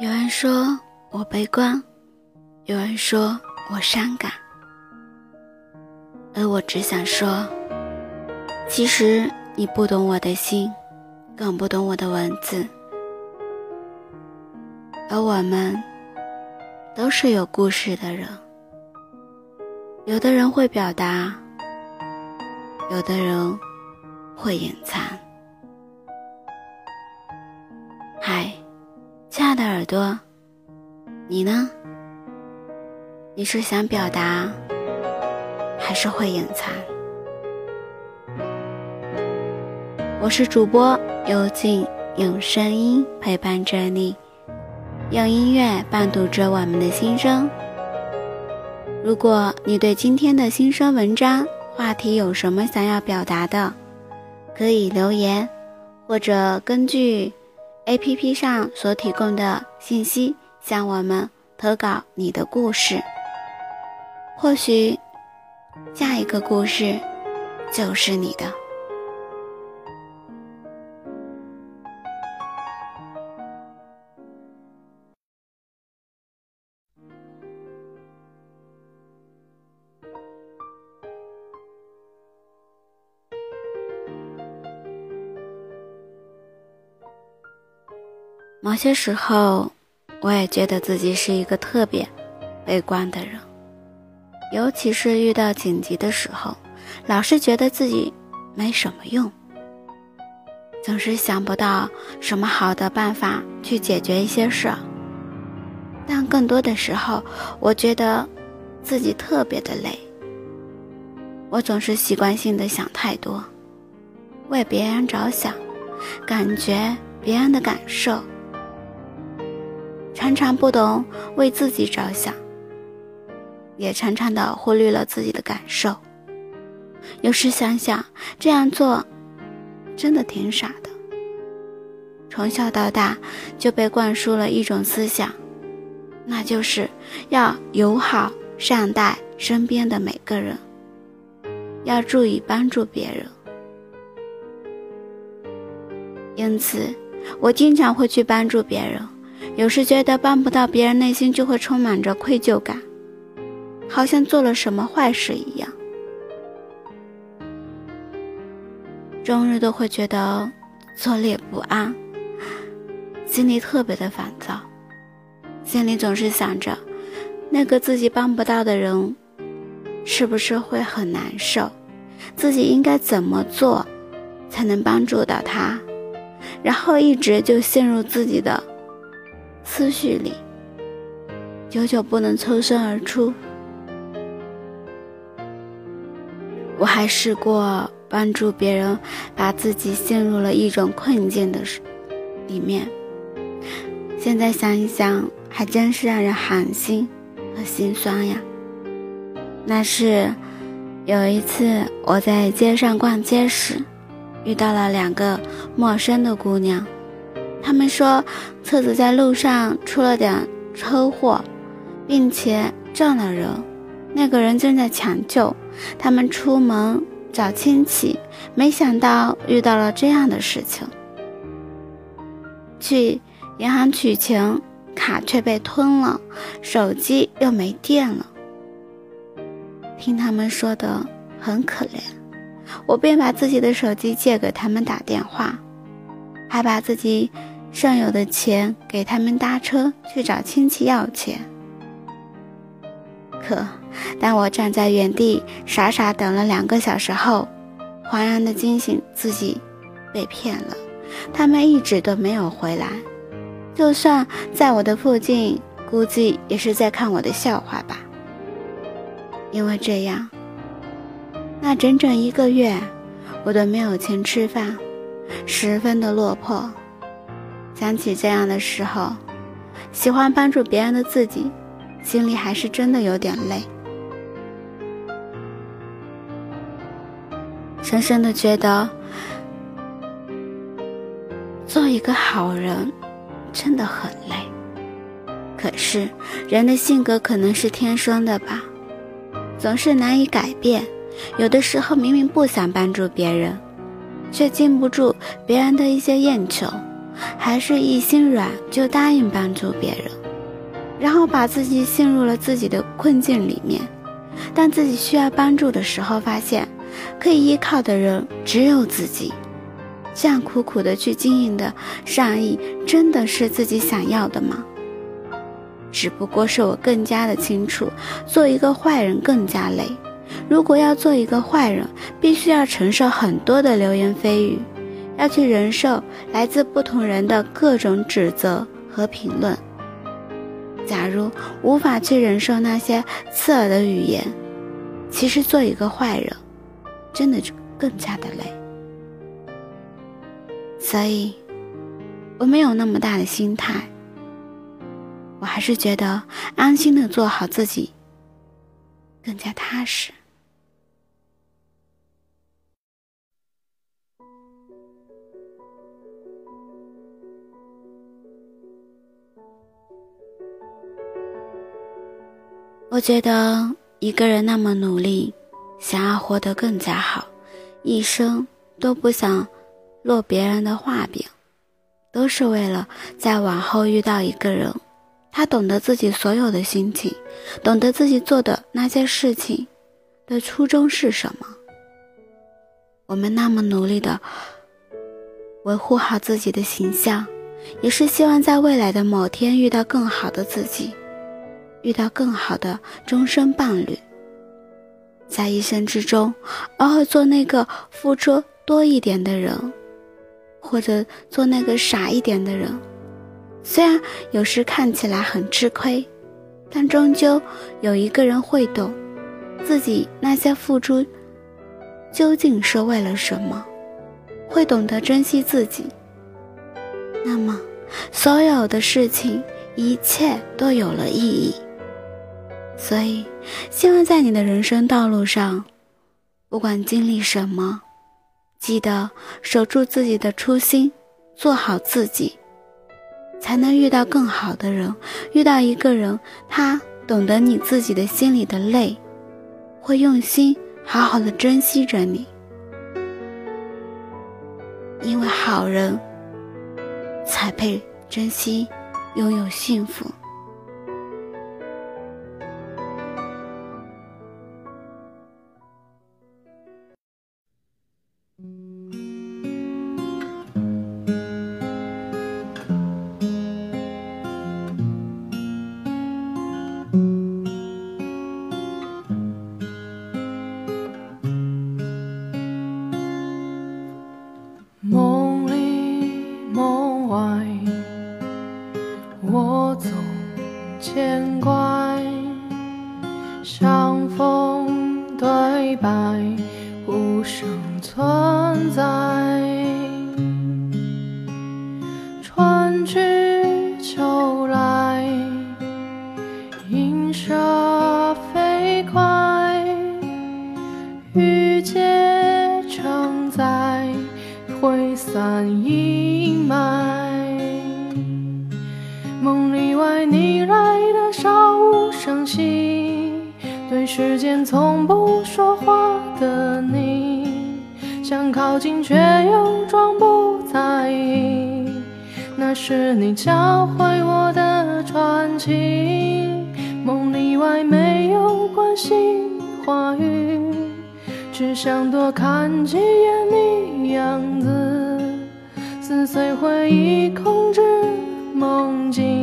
有人说我悲观，有人说我伤感，而我只想说，其实你不懂我的心，更不懂我的文字，而我们都是有故事的人。有的人会表达，有的人会隐藏。嗨，亲爱的耳朵，你呢？你是想表达，还是会隐藏？我是主播幽静，用声音陪伴着你，用音乐伴读着我们的心声。如果你对今天的新生文章话题有什么想要表达的，可以留言，或者根据 APP 上所提供的信息向我们投稿你的故事。或许下一个故事就是你的。某些时候，我也觉得自己是一个特别悲观的人，尤其是遇到紧急的时候，老是觉得自己没什么用，总是想不到什么好的办法去解决一些事。但更多的时候，我觉得自己特别的累，我总是习惯性的想太多，为别人着想，感觉别人的感受。常常不懂为自己着想，也常常的忽略了自己的感受。有时想想，这样做真的挺傻的。从小到大就被灌输了一种思想，那就是要友好善待身边的每个人，要注意帮助别人。因此，我经常会去帮助别人。有时觉得帮不到别人，内心就会充满着愧疚感，好像做了什么坏事一样，终日都会觉得坐立不安，心里特别的烦躁，心里总是想着那个自己帮不到的人，是不是会很难受？自己应该怎么做才能帮助到他？然后一直就陷入自己的。思绪里，久久不能抽身而出。我还试过帮助别人，把自己陷入了一种困境的里面。现在想一想，还真是让人寒心和心酸呀。那是有一次我在街上逛街时，遇到了两个陌生的姑娘。他们说，车子在路上出了点车祸，并且撞了人，那个人正在抢救。他们出门找亲戚，没想到遇到了这样的事情。去银行取钱，卡却被吞了，手机又没电了。听他们说的很可怜，我便把自己的手机借给他们打电话，还把自己。剩有的钱给他们搭车去找亲戚要钱。可当我站在原地傻傻等了两个小时后，恍然的惊醒自己被骗了，他们一直都没有回来。就算在我的附近，估计也是在看我的笑话吧。因为这样，那整整一个月，我都没有钱吃饭，十分的落魄。想起这样的时候，喜欢帮助别人的自己，心里还是真的有点累。深深的觉得，做一个好人真的很累。可是人的性格可能是天生的吧，总是难以改变。有的时候明明不想帮助别人，却禁不住别人的一些厌求。还是一心软就答应帮助别人，然后把自己陷入了自己的困境里面。当自己需要帮助的时候，发现可以依靠的人只有自己。这样苦苦的去经营的善意，真的是自己想要的吗？只不过是我更加的清楚，做一个坏人更加累。如果要做一个坏人，必须要承受很多的流言蜚语，要去忍受来自不同人的各种指责和评论。假如无法去忍受那些刺耳的语言，其实做一个坏人，真的就更加的累。所以，我没有那么大的心态。我还是觉得安心的做好自己，更加踏实。我觉得一个人那么努力，想要活得更加好，一生都不想落别人的画饼，都是为了在往后遇到一个人，他懂得自己所有的心情，懂得自己做的那些事情的初衷是什么。我们那么努力的维护好自己的形象，也是希望在未来的某天遇到更好的自己。遇到更好的终身伴侣，在一生之中，偶尔做那个付出多一点的人，或者做那个傻一点的人，虽然有时看起来很吃亏，但终究有一个人会懂自己那些付出究竟是为了什么，会懂得珍惜自己。那么，所有的事情，一切都有了意义。所以，希望在你的人生道路上，不管经历什么，记得守住自己的初心，做好自己，才能遇到更好的人。遇到一个人，他懂得你自己的心里的累，会用心好好的珍惜着你。因为好人才配珍惜，拥有幸福。相逢对白，无声存在。春去秋来，云蛇飞快，雨结成灾，挥散阴霾。梦里外，你来的悄无声息。时间从不说话的你，想靠近却又装不在意。那是你教会我的传奇，梦里外没有关心话语，只想多看几眼你样子，撕碎回忆，控制梦境。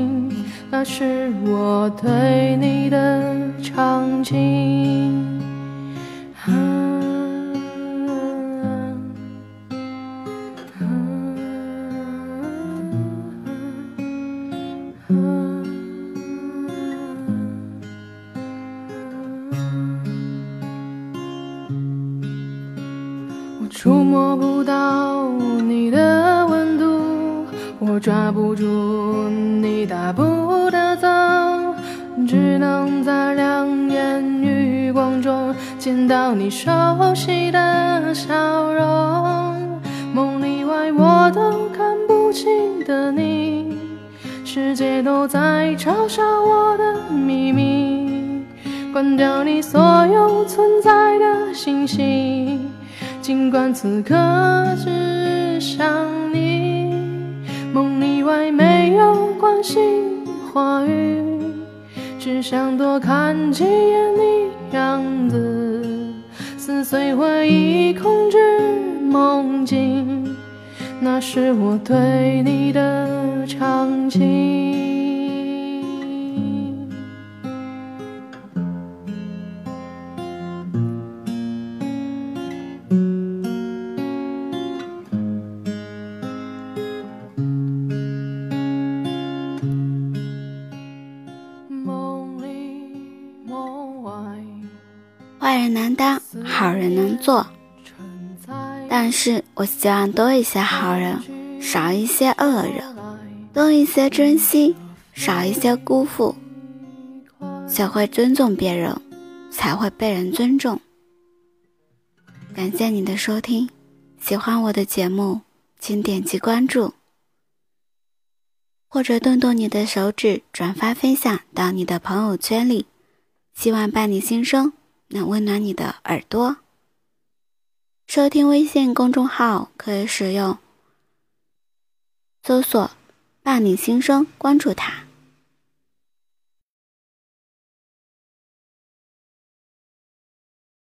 那是我对你的长情。我触摸不到你的温度，我抓不住你大见到你熟悉的笑容，梦里外我都看不清的你，世界都在嘲笑我的秘密，关掉你所有存在的信息，尽管此刻只想你。梦里。外没有关心话语，只想多看几眼你样子，撕碎回忆，控制梦境，那是我对你的场景。做。但是我希望多一些好人，少一些恶人；多一些珍惜，少一些辜负。学会尊重别人，才会被人尊重。感谢你的收听，喜欢我的节目，请点击关注，或者动动你的手指转发分享到你的朋友圈里。希望伴你心声。能温暖你的耳朵。收听微信公众号可以使用搜索“伴你心声”，关注他。